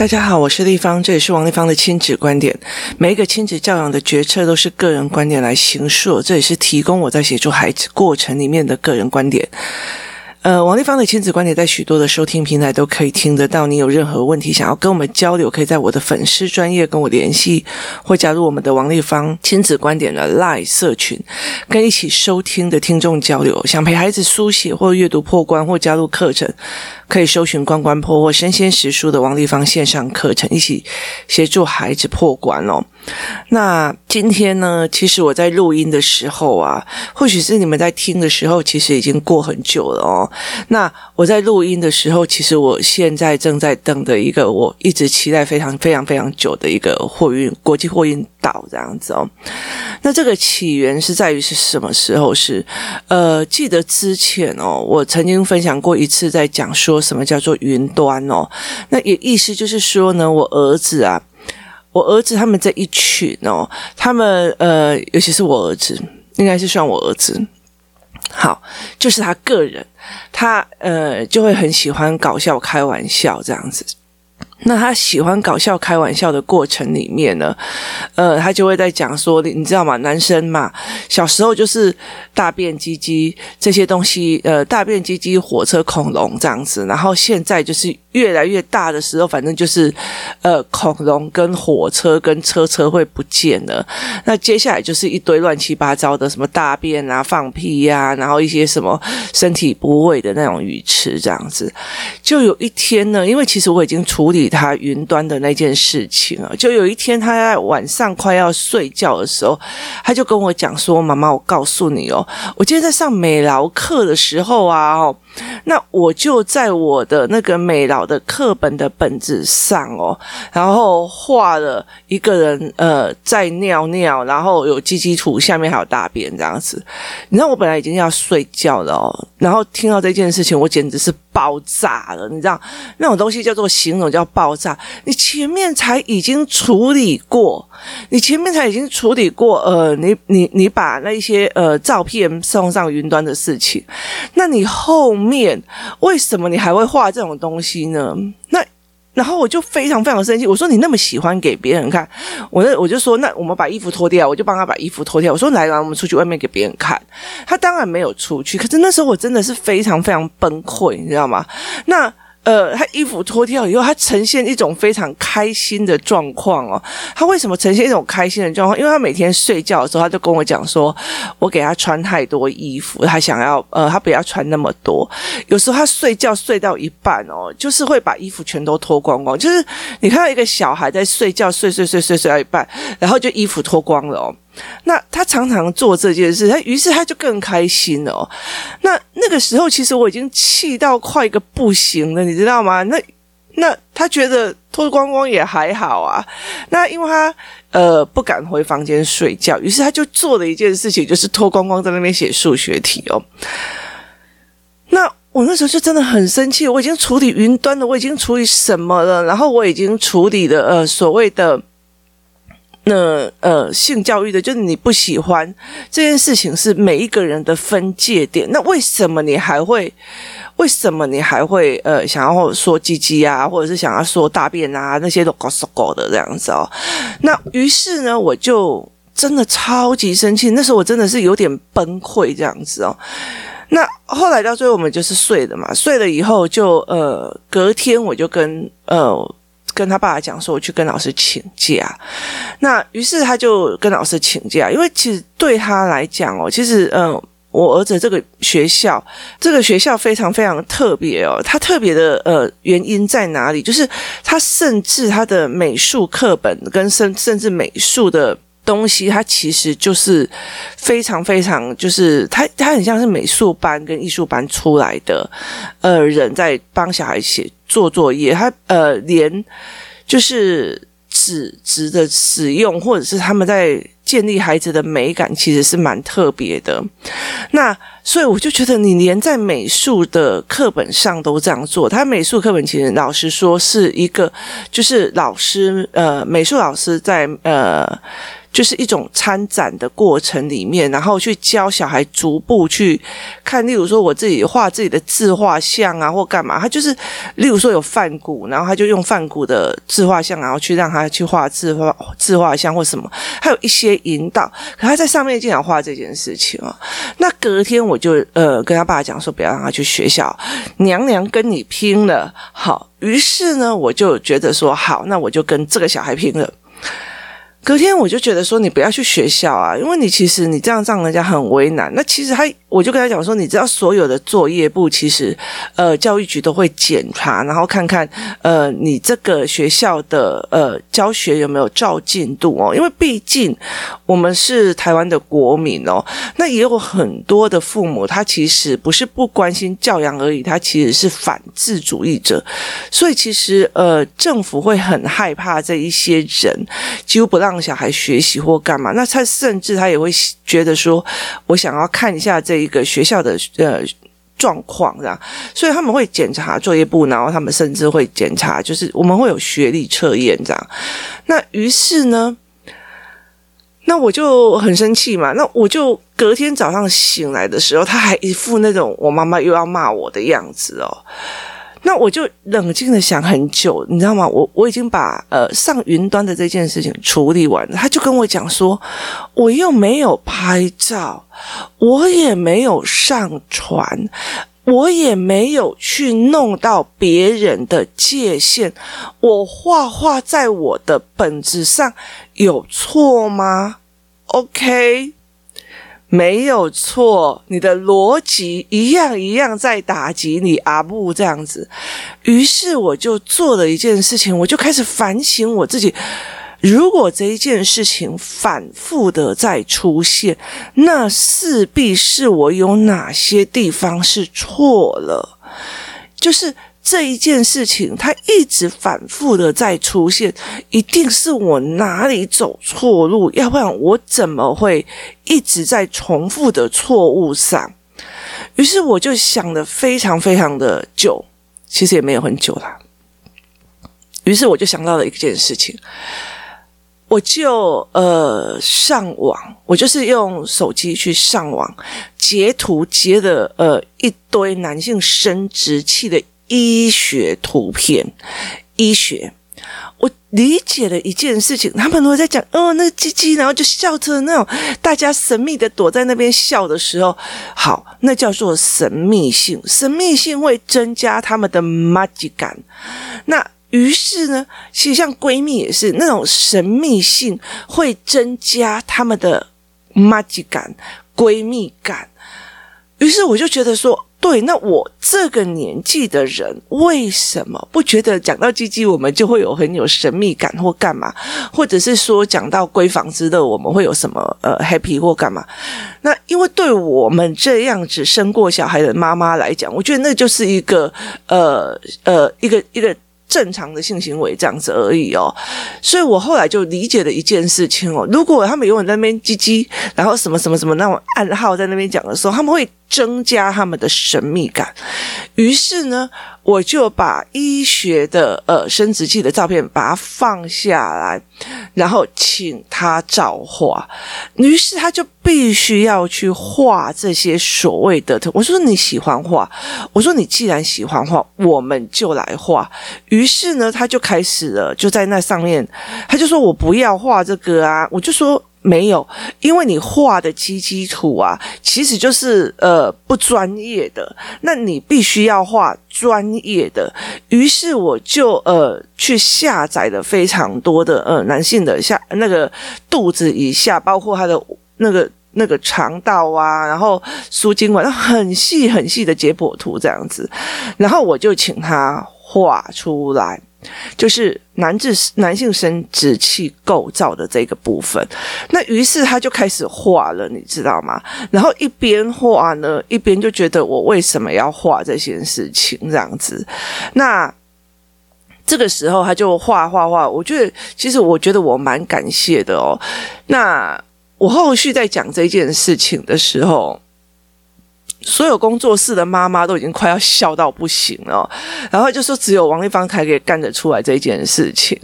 大家好，我是立方，这也是王立方的亲子观点。每一个亲子教养的决策都是个人观点来形塑，这也是提供我在协助孩子过程里面的个人观点。呃，王丽芳的亲子观点在许多的收听平台都可以听得到。你有任何问题想要跟我们交流，可以在我的粉丝专业跟我联系，或加入我们的王丽芳亲子观点的 Live 社群，跟一起收听的听众交流。想陪孩子书写或阅读破关，或加入课程，可以搜寻“关关破”或“身先识书”的王丽芳线上课程，一起协助孩子破关哦。那今天呢，其实我在录音的时候啊，或许是你们在听的时候，其实已经过很久了哦。那我在录音的时候，其实我现在正在等的一个我一直期待非常非常非常久的一个货运国际货运岛这样子哦。那这个起源是在于是什么时候？是呃，记得之前哦，我曾经分享过一次，在讲说什么叫做云端哦。那也意思就是说呢，我儿子啊。我儿子他们这一群哦，他们呃，尤其是我儿子，应该是算我儿子。好，就是他个人，他呃就会很喜欢搞笑开玩笑这样子。那他喜欢搞笑开玩笑的过程里面呢，呃，他就会在讲说，你知道吗？男生嘛，小时候就是大便、鸡鸡这些东西，呃，大便、鸡鸡、火车、恐龙这样子，然后现在就是。越来越大的时候，反正就是，呃，恐龙跟火车跟车车会不见了。那接下来就是一堆乱七八糟的什么大便啊、放屁呀、然后一些什么身体部位的那种鱼池这样子。就有一天呢，因为其实我已经处理他云端的那件事情了。就有一天他在晚上快要睡觉的时候，他就跟我讲说：“妈妈，我告诉你哦，我今天在上美劳课的时候啊，哦。”那我就在我的那个美劳的课本的本子上哦，然后画了一个人呃在尿尿，然后有鸡鸡图，下面还有大便这样子。你知道我本来已经要睡觉了哦，然后听到这件事情，我简直是爆炸了。你知道那种东西叫做形容叫爆炸，你前面才已经处理过。你前面才已经处理过，呃，你你你把那些呃照片送上云端的事情，那你后面为什么你还会画这种东西那？那然后我就非常非常生气，我说你那么喜欢给别人看，我那我就说那我们把衣服脱掉，我就帮他把衣服脱掉，我说来来，我们出去外面给别人看，他当然没有出去，可是那时候我真的是非常非常崩溃，你知道吗？那。呃，他衣服脱掉以后，他呈现一种非常开心的状况哦。他为什么呈现一种开心的状况？因为他每天睡觉的时候，他就跟我讲说，我给他穿太多衣服，他想要呃，他不要穿那么多。有时候他睡觉睡到一半哦，就是会把衣服全都脱光光。就是你看到一个小孩在睡觉，睡睡睡睡睡到一半，然后就衣服脱光了哦。那他常常做这件事，他于是他就更开心了哦。那那个时候，其实我已经气到快一个不行了，你知道吗？那那他觉得脱光光也还好啊。那因为他呃不敢回房间睡觉，于是他就做了一件事情，就是脱光光在那边写数学题哦。那我那时候就真的很生气，我已经处理云端了，我已经处理什么了？然后我已经处理了呃所谓的。那呃，性教育的，就是你不喜欢这件事情，是每一个人的分界点。那为什么你还会？为什么你还会呃想要说鸡鸡啊，或者是想要说大便啊，那些都搞死搞的这样子哦？那于是呢，我就真的超级生气。那时候我真的是有点崩溃这样子哦。那后来到最后我们就是睡了嘛，睡了以后就呃隔天我就跟呃。跟他爸爸讲说，我去跟老师请假。那于是他就跟老师请假，因为其实对他来讲哦，其实嗯、我儿子这个学校，这个学校非常非常特别哦。他特别的呃原因在哪里？就是他甚至他的美术课本跟甚甚至美术的东西，它其实就是非常非常，就是他他很像是美术班跟艺术班出来的呃人在帮小孩写。做作业，他呃，连就是纸纸的使用，或者是他们在建立孩子的美感，其实是蛮特别的。那所以我就觉得，你连在美术的课本上都这样做，他美术课本其实老实说是一个，就是老师呃，美术老师在呃。就是一种参展的过程里面，然后去教小孩逐步去看，例如说我自己画自己的自画像啊，或干嘛，他就是例如说有梵谷，然后他就用梵谷的自画像，然后去让他去画自画自画像或什么，还有一些引导，可他在上面经常画这件事情啊。那隔天我就呃跟他爸讲说，不要让他去学校，娘娘跟你拼了，好。于是呢，我就觉得说好，那我就跟这个小孩拼了。隔天我就觉得说，你不要去学校啊，因为你其实你这样让人家很为难。那其实他。我就跟他讲说，你知道所有的作业簿其实，呃，教育局都会检查，然后看看，呃，你这个学校的呃教学有没有照进度哦。因为毕竟我们是台湾的国民哦，那也有很多的父母，他其实不是不关心教养而已，他其实是反智主义者。所以其实呃，政府会很害怕这一些人几乎不让小孩学习或干嘛。那他甚至他也会觉得说，我想要看一下这。一个学校的呃状况这样，所以他们会检查作业簿，然后他们甚至会检查，就是我们会有学历测验这样。那于是呢，那我就很生气嘛。那我就隔天早上醒来的时候，他还一副那种我妈妈又要骂我的样子哦。那我就冷静的想很久，你知道吗？我我已经把呃上云端的这件事情处理完了。他就跟我讲说，我又没有拍照，我也没有上传，我也没有去弄到别人的界限。我画画在我的本子上有错吗？OK。没有错，你的逻辑一样一样在打击你阿布这样子。于是我就做了一件事情，我就开始反省我自己。如果这一件事情反复的再出现，那势必是我有哪些地方是错了，就是。这一件事情，它一直反复的在出现，一定是我哪里走错路，要不然我怎么会一直在重复的错误上？于是我就想了非常非常的久，其实也没有很久啦。于是我就想到了一件事情，我就呃上网，我就是用手机去上网截图，截的呃一堆男性生殖器的。医学图片，医学，我理解了一件事情，他们如果在讲哦，那个鸡鸡，然后就笑着那种，大家神秘的躲在那边笑的时候，好，那叫做神秘性，神秘性会增加他们的麻吉感。那于是呢，其实像闺蜜也是那种神秘性会增加他们的麻吉感、闺蜜感。于是我就觉得说。对，那我这个年纪的人，为什么不觉得讲到鸡鸡，我们就会有很有神秘感或干嘛？或者是说讲到闺房之乐，我们会有什么呃 happy 或干嘛？那因为对我们这样子生过小孩的妈妈来讲，我觉得那就是一个呃呃一个一个。正常的性行为这样子而已哦，所以我后来就理解了一件事情哦，如果他们永远在那边唧唧，然后什么什么什么那种暗号在那边讲的时候，他们会增加他们的神秘感。于是呢，我就把医学的呃生殖器的照片把它放下来，然后请他照画。于是他就必须要去画这些所谓的。我说你喜欢画，我说你既然喜欢画，我们就来画。于是呢，他就开始了，就在那上面，他就说我不要画这个啊，我就说。没有，因为你画的基基图啊，其实就是呃不专业的，那你必须要画专业的。于是我就呃去下载了非常多的呃男性的下那个肚子以下，包括他的那个那个肠道啊，然后输精管，很细很细的解剖图这样子，然后我就请他画出来。就是男性男性生殖器构造的这个部分，那于是他就开始画了，你知道吗？然后一边画呢，一边就觉得我为什么要画这件事情这样子？那这个时候他就画画画，我觉得其实我觉得我蛮感谢的哦。那我后续在讲这件事情的时候。所有工作室的妈妈都已经快要笑到不行了，然后就说只有王立芳才可以干得出来这件事情。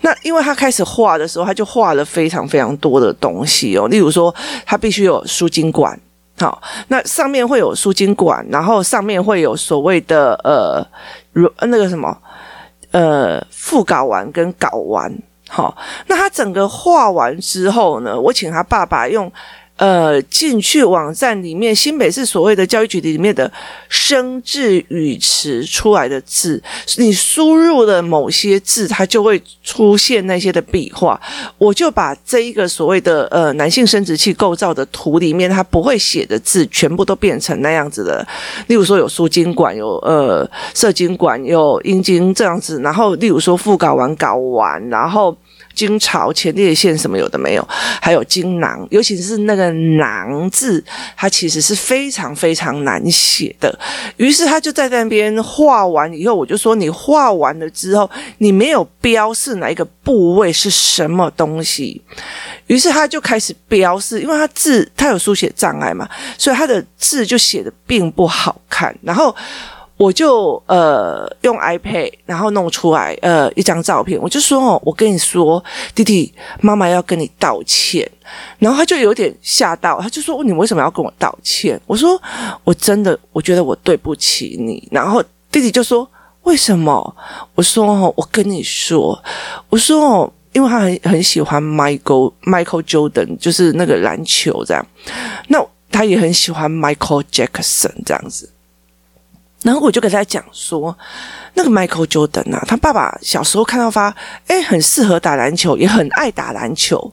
那因为他开始画的时候，他就画了非常非常多的东西哦，例如说他必须有输精管，好，那上面会有输精管，然后上面会有所谓的呃，那个什么呃副睾丸跟睾丸，好，那他整个画完之后呢，我请他爸爸用。呃，进去网站里面，新北市所谓的教育局里面的生字语词出来的字，你输入了某些字，它就会出现那些的笔画。我就把这一个所谓的呃男性生殖器构造的图里面，它不会写的字，全部都变成那样子的。例如说有输精管，有呃射精管，有阴茎这样子。然后例如说副睾丸、睾丸，然后。精巢、前列腺什么有的没有，还有精囊，尤其是那个“囊”字，它其实是非常非常难写的。于是他就在那边画完以后，我就说：“你画完了之后，你没有标示哪一个部位是什么东西。”于是他就开始标示，因为他字他有书写障碍嘛，所以他的字就写得并不好看。然后。我就呃用 iPad，然后弄出来呃一张照片，我就说哦，我跟你说，弟弟，妈妈要跟你道歉。然后他就有点吓到，他就说你为什么要跟我道歉？我说我真的我觉得我对不起你。然后弟弟就说为什么？我说哦，我跟你说，我说哦，因为他很很喜欢 Michael Michael Jordan，就是那个篮球这样。那他也很喜欢 Michael Jackson 这样子。然后我就跟他讲说，那个 Michael Jordan 啊，他爸爸小时候看到他，诶，很适合打篮球，也很爱打篮球，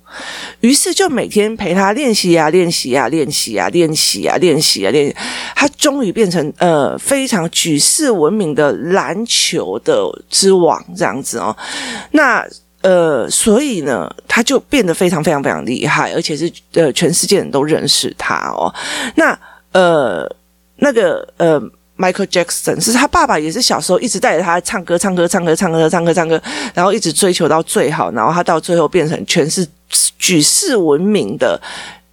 于是就每天陪他练习啊，练习啊，练习啊，练习啊，练习啊，练。他终于变成呃非常举世闻名的篮球的之王这样子哦。那呃，所以呢，他就变得非常非常非常厉害，而且是呃全世界人都认识他哦。那呃那个呃。Michael Jackson 是他爸爸，也是小时候一直带着他唱歌，唱歌，唱歌，唱歌，唱歌，唱歌，然后一直追求到最好，然后他到最后变成全是举世闻名的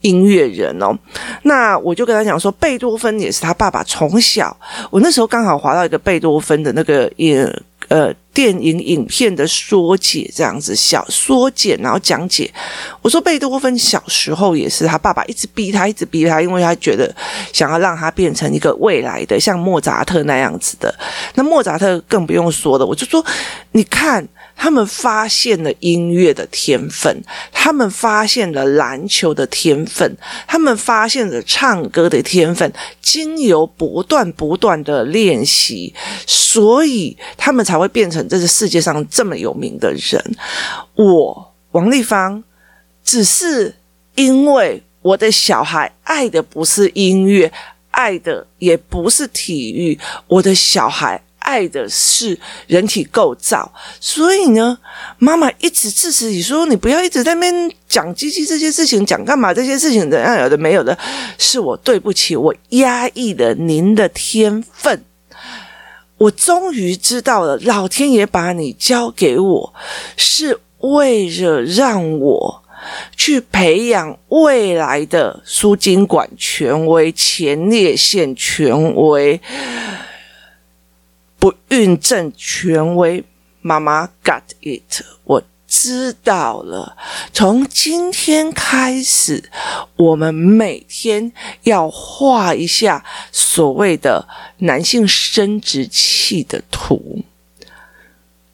音乐人哦。那我就跟他讲说，贝多芬也是他爸爸从小，我那时候刚好滑到一个贝多芬的那个也。呃，电影影片的缩解这样子，小缩减，然后讲解。我说贝多芬小时候也是，他爸爸一直逼他，一直逼他，因为他觉得想要让他变成一个未来的像莫扎特那样子的。那莫扎特更不用说了，我就说，你看。他们发现了音乐的天分，他们发现了篮球的天分，他们发现了唱歌的天分，经由不断不断的练习，所以他们才会变成这个世界上这么有名的人。我王丽芳只是因为我的小孩爱的不是音乐，爱的也不是体育，我的小孩。爱的是人体构造，所以呢，妈妈一直支持你说，你不要一直在那边讲鸡鸡这些事情，讲干嘛这些事情怎样有的没有的，是我对不起，我压抑了您的天分。我终于知道了，老天爷把你交给我，是为了让我去培养未来的输精管权威、前列腺权威。不孕症权威，妈妈 got it，我知道了。从今天开始，我们每天要画一下所谓的男性生殖器的图。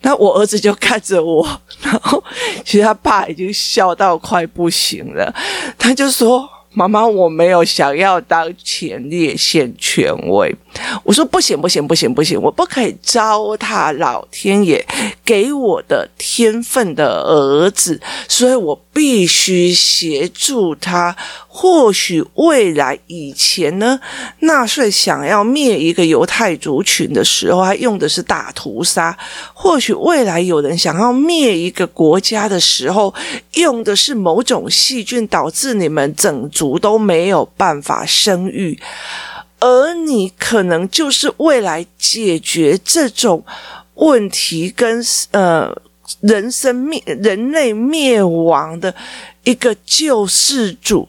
那我儿子就看着我，然后其实他爸已经笑到快不行了，他就说。妈妈，我没有想要当前列腺权威。我说不行，不行，不行，不行，我不可以糟蹋老天爷给我的天分的儿子，所以我必须协助他。或许未来以前呢，纳粹想要灭一个犹太族群的时候，还用的是大屠杀；或许未来有人想要灭一个国家的时候，用的是某种细菌，导致你们整族都没有办法生育。而你可能就是未来解决这种问题跟呃人生灭人类灭亡的。一个救世主，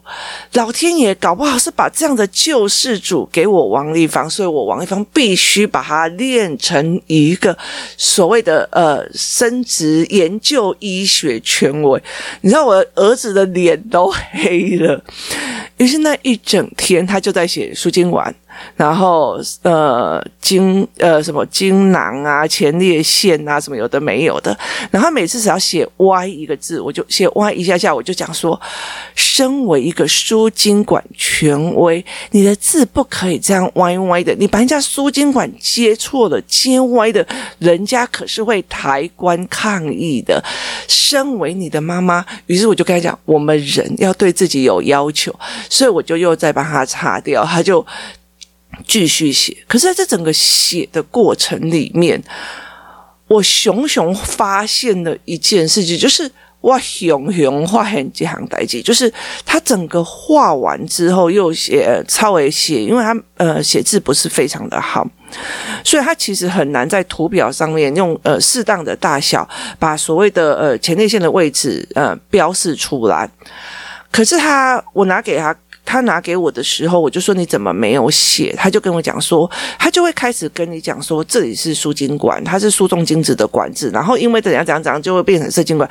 老天爷搞不好是把这样的救世主给我王丽芳，所以我王丽芳必须把它练成一个所谓的呃生殖研究医学权威。你知道我儿子的脸都黑了，于是那一整天他就在写输精管。然后呃精呃什么精囊啊前列腺啊什么有的没有的，然后每次只要写歪一个字，我就写歪一下下，我就讲说，身为一个输精管权威，你的字不可以这样歪歪的，你把人家输精管接错了接歪的，人家可是会抬棺抗议的。身为你的妈妈，于是我就跟他讲，我们人要对自己有要求，所以我就又再把它擦掉，他就。继续写，可是在这整个写的过程里面，我熊熊发现了一件事情，就是我熊熊画很几行代记，就是他整个画完之后又写稍微写，因为他呃写字不是非常的好，所以他其实很难在图表上面用呃适当的大小把所谓的呃前列腺的位置呃标示出来。可是他，我拿给他。他拿给我的时候，我就说，你怎么没有写？他就跟我讲说，他就会开始跟你讲说，这里是输精管，它是输送精子的管子，然后因为怎样怎样怎样，就会变成射精管，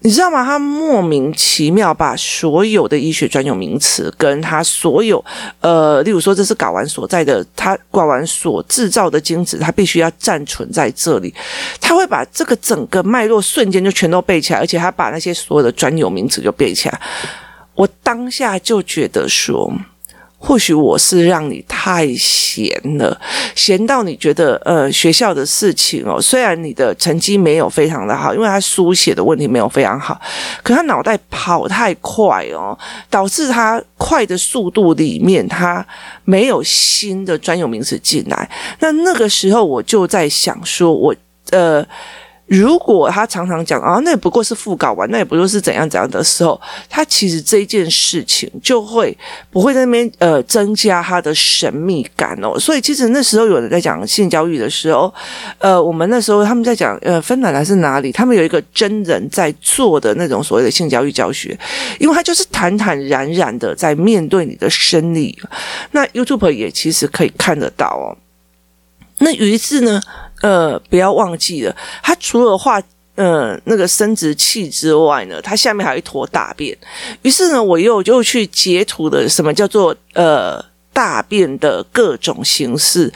你知道吗？他莫名其妙把所有的医学专有名词，跟他所有呃，例如说这是睾丸所在的，他睾丸所制造的精子，他必须要暂存在这里，他会把这个整个脉络瞬间就全都背起来，而且他把那些所有的专有名词就背起来。我当下就觉得说，或许我是让你太闲了，闲到你觉得，呃，学校的事情哦，虽然你的成绩没有非常的好，因为他书写的问题没有非常好，可他脑袋跑太快哦，导致他快的速度里面，他没有新的专有名词进来。那那个时候我就在想说，我呃。如果他常常讲啊，那也不过是副睾丸，那也不过是怎样怎样的时候，他其实这件事情就会不会在那边呃增加他的神秘感哦。所以其实那时候有人在讲性教育的时候，呃，我们那时候他们在讲呃芬兰还是哪里，他们有一个真人在做的那种所谓的性教育教学，因为他就是坦坦然然的在面对你的生理。那 YouTube 也其实可以看得到哦。那于是呢，呃，不要忘记了，它除了画呃那个生殖器之外呢，它下面还有一坨大便。于是呢，我又就去截图的什么叫做呃大便的各种形式。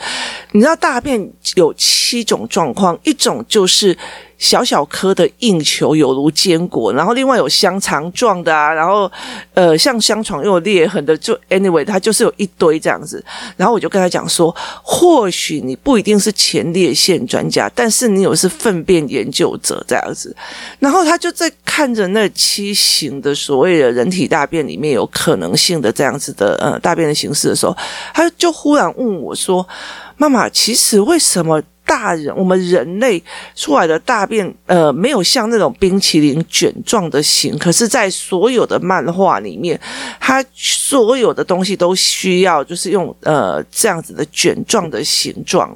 你知道大便有七种状况，一种就是。小小颗的硬球，有如坚果，然后另外有香肠状的啊，然后呃像香肠又有裂痕的，就 anyway 它就是有一堆这样子。然后我就跟他讲说，或许你不一定是前列腺专家，但是你有是粪便研究者这样子。然后他就在看着那七型的所谓的人体大便里面有可能性的这样子的呃大便的形式的时候，他就忽然问我说：“妈妈，其实为什么？”大人，我们人类出来的大便，呃，没有像那种冰淇淋卷状的形，可是，在所有的漫画里面，它所有的东西都需要就是用呃这样子的卷状的形状。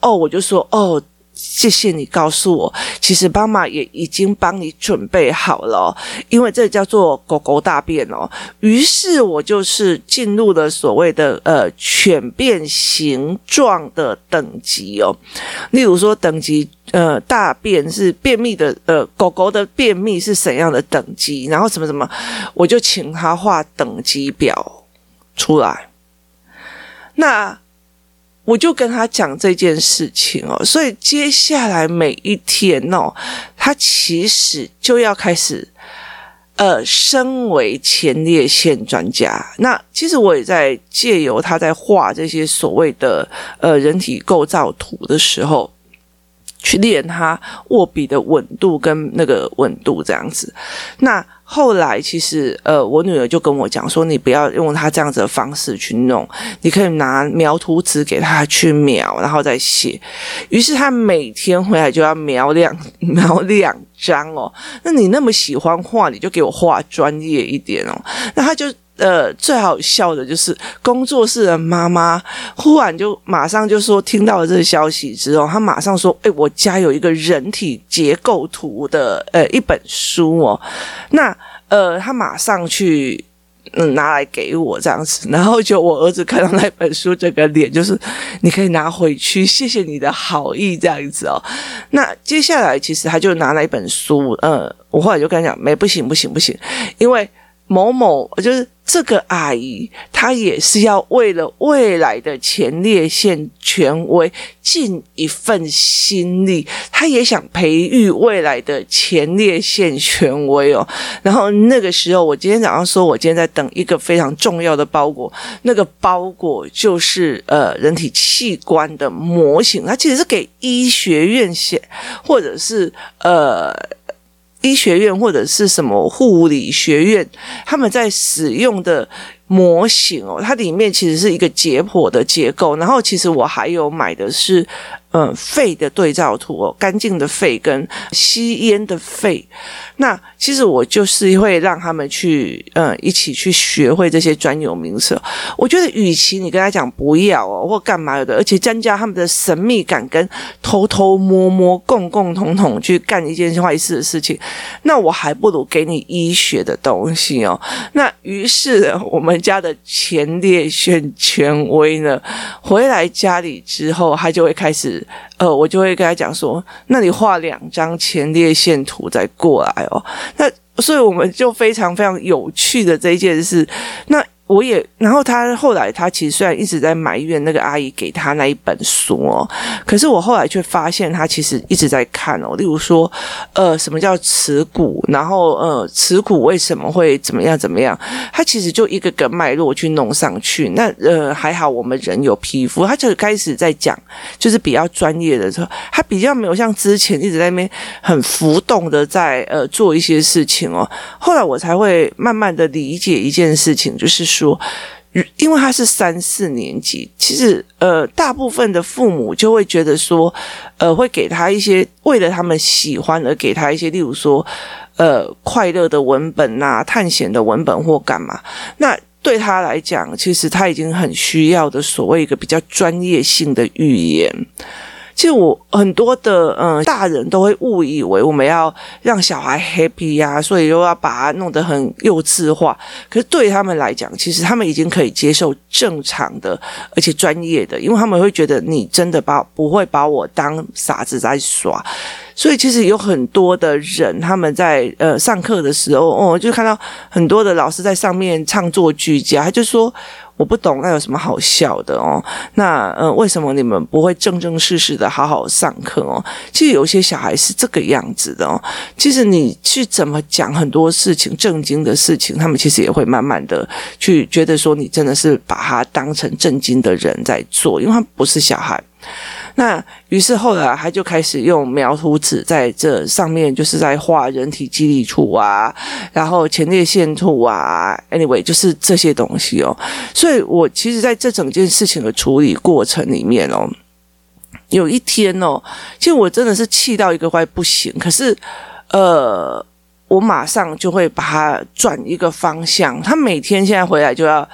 哦，我就说哦。谢谢你告诉我，其实妈妈也已经帮你准备好了，因为这叫做狗狗大便哦。于是我就是进入了所谓的呃犬便形状的等级哦。例如说等级呃大便是便秘的呃狗狗的便秘是怎样的等级，然后什么什么，我就请他画等级表出来。那。我就跟他讲这件事情哦，所以接下来每一天哦，他其实就要开始，呃，身为前列腺专家，那其实我也在借由他在画这些所谓的呃人体构造图的时候，去练他握笔的稳度跟那个稳度这样子，那。后来，其实，呃，我女儿就跟我讲说，你不要用她这样子的方式去弄，你可以拿描图纸给她去描，然后再写。于是，她每天回来就要描两描两张哦。那你那么喜欢画，你就给我画专业一点哦。那她就。呃，最好笑的就是工作室的妈妈忽然就马上就说，听到了这个消息之后，她马上说：“哎，我家有一个人体结构图的呃一本书哦。”那呃，他马上去。嗯，拿来给我这样子，然后就我儿子看到那本书，这个脸就是你可以拿回去，谢谢你的好意这样子哦。那接下来其实他就拿了一本书，呃，我后来就跟他讲，没不行不行不行，因为。某某就是这个阿姨，她也是要为了未来的前列腺权威尽一份心力，她也想培育未来的前列腺权威哦。然后那个时候，我今天早上说，我今天在等一个非常重要的包裹，那个包裹就是呃人体器官的模型，它其实是给医学院写，或者是呃。医学院或者是什么护理学院，他们在使用的模型哦，它里面其实是一个解剖的结构。然后，其实我还有买的是。嗯，肺的对照图哦，干净的肺跟吸烟的肺。那其实我就是会让他们去，嗯，一起去学会这些专有名词。我觉得，与其你跟他讲不要哦，或干嘛的，而且增加他们的神秘感跟偷偷摸摸、共共同同去干一件坏事的事情，那我还不如给你医学的东西哦。那于是我们家的前列腺权威呢，回来家里之后，他就会开始。呃，我就会跟他讲说，那你画两张前列腺图再过来哦。那所以我们就非常非常有趣的这一件事。那。我也，然后他后来，他其实虽然一直在埋怨那个阿姨给他那一本书哦，可是我后来却发现他其实一直在看哦。例如说，呃，什么叫耻骨？然后呃，耻骨为什么会怎么样怎么样？他其实就一个个脉络去弄上去。那呃，还好我们人有皮肤，他就开始在讲，就是比较专业的时候，他比较没有像之前一直在那边很浮动的在呃做一些事情哦。后来我才会慢慢的理解一件事情，就是说。说，因为他是三四年级，其实呃，大部分的父母就会觉得说，呃，会给他一些为了他们喜欢而给他一些，例如说，呃，快乐的文本呐、啊，探险的文本或干嘛。那对他来讲，其实他已经很需要的所谓一个比较专业性的语言。其实我很多的嗯大人都会误以为我们要让小孩 happy 呀、啊，所以又要把它弄得很幼稚化。可是对他们来讲，其实他们已经可以接受正常的而且专业的，因为他们会觉得你真的把不会把我当傻子在耍。所以其实有很多的人他们在呃上课的时候，哦，就看到很多的老师在上面唱作俱佳，他就说。我不懂，那有什么好笑的哦？那呃，为什么你们不会正正式式的好好上课哦？其实有些小孩是这个样子的哦。其实你去怎么讲很多事情正经的事情，他们其实也会慢慢的去觉得说你真的是把他当成正经的人在做，因为他不是小孩。那于是后来他就开始用描图纸在这上面，就是在画人体肌理图啊，然后前列腺图啊，anyway 就是这些东西哦。所以我其实在这整件事情的处理过程里面哦，有一天哦，其实我真的是气到一个快不行，可是呃，我马上就会把它转一个方向。他每天现在回来就要。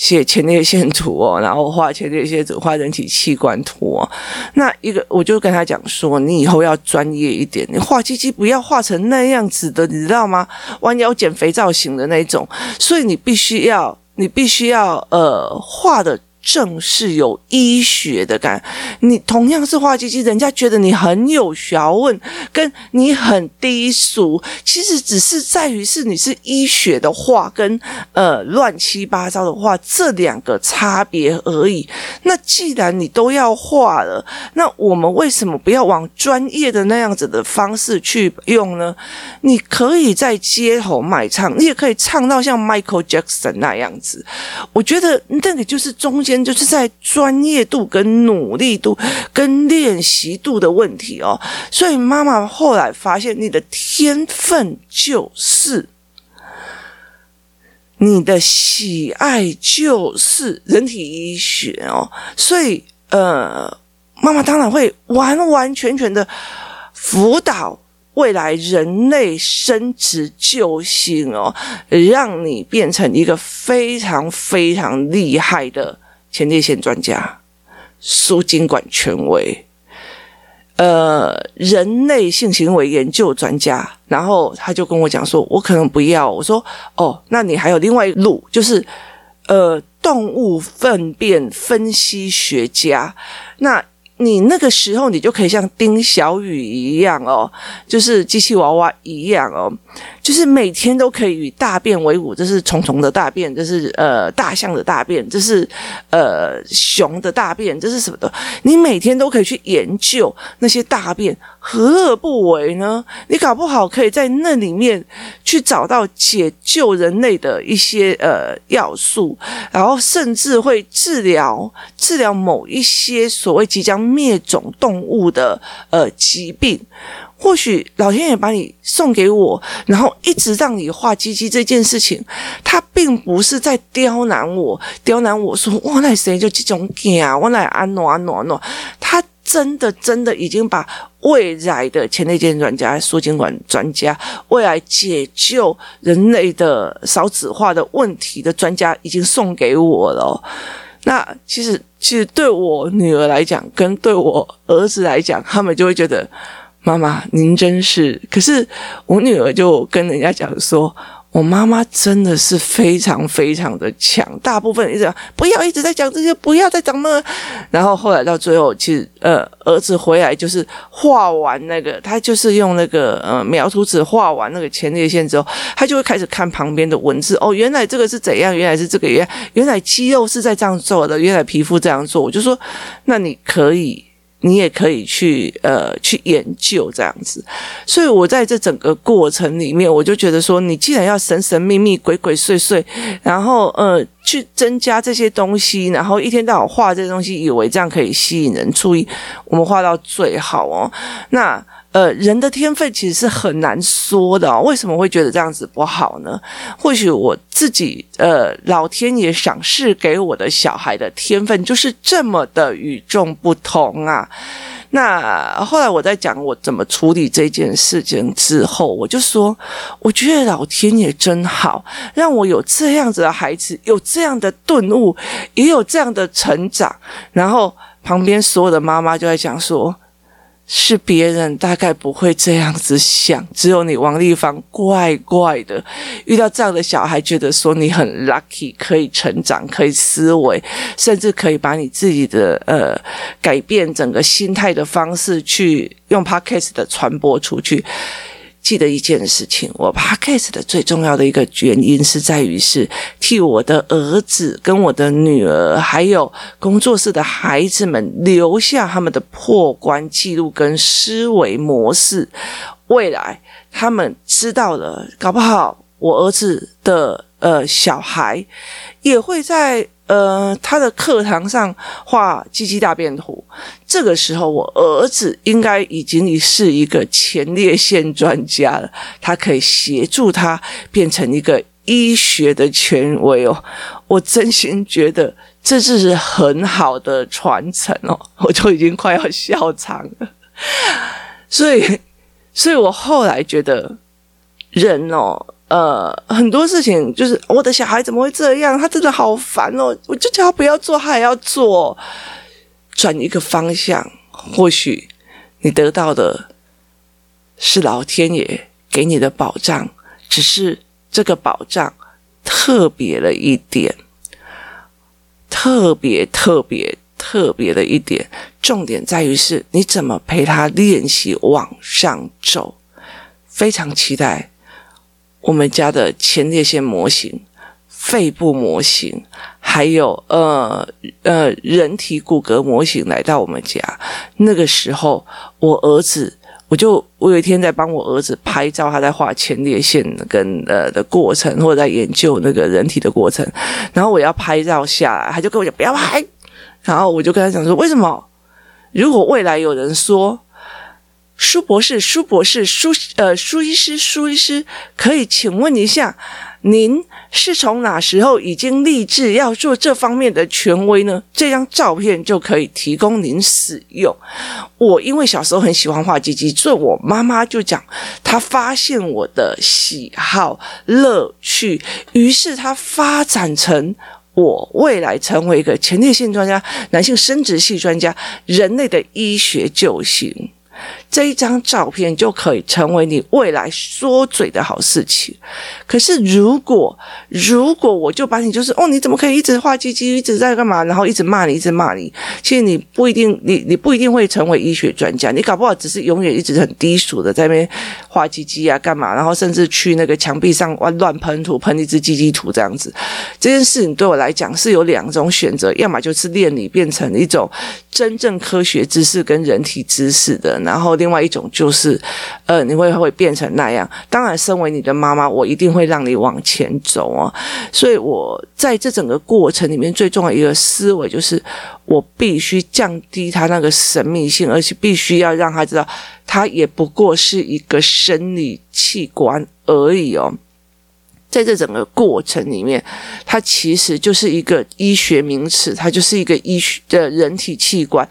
写前列腺图哦，然后画前列腺图，画人体器官图哦。那一个，我就跟他讲说，你以后要专业一点，你画鸡鸡不要画成那样子的，你知道吗？弯腰减肥造型的那种。所以你必须要，你必须要呃画的。正是有医学的感，你同样是画鸡鸡，人家觉得你很有学问，跟你很低俗，其实只是在于是你是医学的画跟呃乱七八糟的画这两个差别而已。那既然你都要画了，那我们为什么不要往专业的那样子的方式去用呢？你可以在街头卖唱，你也可以唱到像 Michael Jackson 那样子。我觉得那个就是中间。就是在专业度跟努力度跟练习度的问题哦，所以妈妈后来发现，你的天分就是你的喜爱就是人体医学哦，所以呃，妈妈当然会完完全全的辅导未来人类生殖救星哦，让你变成一个非常非常厉害的。前列腺专家、输精管权威，呃人类性行为研究专家，然后他就跟我讲说，我可能不要。我说哦，那你还有另外一路，就是呃动物粪便分析学家，那。你那个时候，你就可以像丁小雨一样哦，就是机器娃娃一样哦。就是每天都可以与大便为伍，这是虫虫的大便，这是呃大象的大便，这是呃熊的大便，这是什么的？你每天都可以去研究那些大便，何乐不为呢？你搞不好可以在那里面去找到解救人类的一些呃要素，然后甚至会治疗治疗某一些所谓即将灭种动物的呃疾病。或许老天爷把你送给我，然后一直让你画鸡鸡这件事情，他并不是在刁难我，刁难我说哇，那谁就这种啊，我来安诺安诺安诺，他真的真的已经把未来的前列腺专家、输精管专家、未来解救人类的少子化的问题的专家已经送给我了。那其实，其实对我女儿来讲，跟对我儿子来讲，他们就会觉得。妈妈，您真是。可是我女儿就跟人家讲说，我妈妈真的是非常非常的强。大部分一直讲不要一直在讲这些，不要再讲了。然后后来到最后，其实呃，儿子回来就是画完那个，他就是用那个呃描图纸画完那个前列腺之后，他就会开始看旁边的文字。哦，原来这个是怎样？原来是这个原原来肌肉是在这样做的，原来皮肤这样做。我就说，那你可以。你也可以去呃去研究这样子，所以我在这整个过程里面，我就觉得说，你既然要神神秘秘、鬼鬼祟祟，然后呃去增加这些东西，然后一天到晚画这些东西，以为这样可以吸引人注意，我们画到最好哦，那。呃，人的天分其实是很难说的哦。为什么会觉得这样子不好呢？或许我自己，呃，老天爷赏赐给我的小孩的天分就是这么的与众不同啊。那后来我在讲我怎么处理这件事情之后，我就说，我觉得老天爷真好，让我有这样子的孩子，有这样的顿悟，也有这样的成长。然后旁边所有的妈妈就在讲说。是别人大概不会这样子想，只有你王丽芳怪怪的，遇到这样的小孩，觉得说你很 lucky，可以成长，可以思维，甚至可以把你自己的呃改变整个心态的方式去用 podcast 的传播出去。记得一件事情，我 Podcast 的最重要的一个原因是在于是替我的儿子跟我的女儿，还有工作室的孩子们留下他们的破关记录跟思维模式。未来他们知道了，搞不好我儿子的呃小孩也会在。呃，他的课堂上画鸡鸡大便图，这个时候我儿子应该已经是一个前列腺专家了，他可以协助他变成一个医学的权威哦。我真心觉得这是很好的传承哦，我就已经快要笑场了。所以，所以我后来觉得人哦。呃，很多事情就是我的小孩怎么会这样？他真的好烦哦！我就叫他不要做，他还要做。转一个方向，或许你得到的是老天爷给你的保障，只是这个保障特别了一点，特别特别特别的一点。重点在于是你怎么陪他练习往上走。非常期待。我们家的前列腺模型、肺部模型，还有呃呃人体骨骼模型来到我们家。那个时候，我儿子，我就我有一天在帮我儿子拍照，他在画前列腺跟呃的过程，或者在研究那个人体的过程。然后我要拍照下来，他就跟我讲不要拍。然后我就跟他讲说，为什么？如果未来有人说。苏博士，苏博士，苏呃，苏医师，苏医师，可以请问一下，您是从哪时候已经立志要做这方面的权威呢？这张照片就可以提供您使用。我因为小时候很喜欢画鸡鸡，所以我妈妈就讲，她发现我的喜好乐趣，于是她发展成我未来成为一个前列腺专家、男性生殖系专家、人类的医学救星。这一张照片就可以成为你未来说嘴的好事情。可是如果如果我就把你就是哦，你怎么可以一直画鸡鸡，一直在干嘛，然后一直骂你，一直骂你，其实你不一定，你你不一定会成为医学专家，你搞不好只是永远一直很低俗的在那边画鸡鸡啊，干嘛，然后甚至去那个墙壁上乱乱喷涂，喷一只鸡鸡图这样子。这件事情对我来讲是有两种选择，要么就是练你变成一种真正科学知识跟人体知识的，然后另外一种就是，呃，你会会变成那样。当然，身为你的妈妈，我一定会让你往前走啊。所以，我在这整个过程里面，最重要一个思维就是，我必须降低他那个神秘性，而且必须要让他知道，他也不过是一个生理器官而已哦。在这整个过程里面，它其实就是一个医学名词，它就是一个医学的人体器官。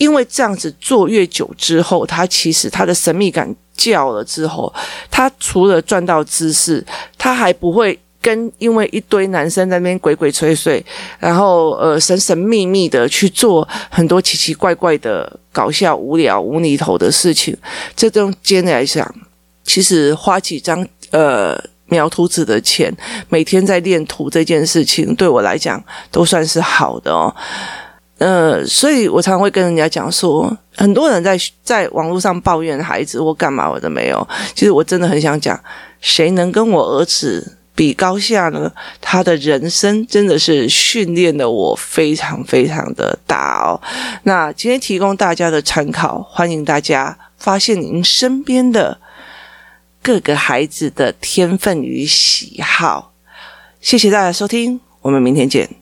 因为这样子做越久之后，他其实他的神秘感较了之后，他除了赚到知识，他还不会跟因为一堆男生在那边鬼鬼祟祟，然后呃神神秘秘的去做很多奇奇怪怪的搞笑、无聊、无厘头的事情。这中间来讲，其实花几张呃。描图纸的钱，每天在练图这件事情，对我来讲都算是好的哦。呃，所以我常常会跟人家讲说，很多人在在网络上抱怨孩子或干嘛，我都没有。其实我真的很想讲，谁能跟我儿子比高下呢？他的人生真的是训练的我非常非常的大哦。那今天提供大家的参考，欢迎大家发现您身边的。各个孩子的天分与喜好，谢谢大家收听，我们明天见。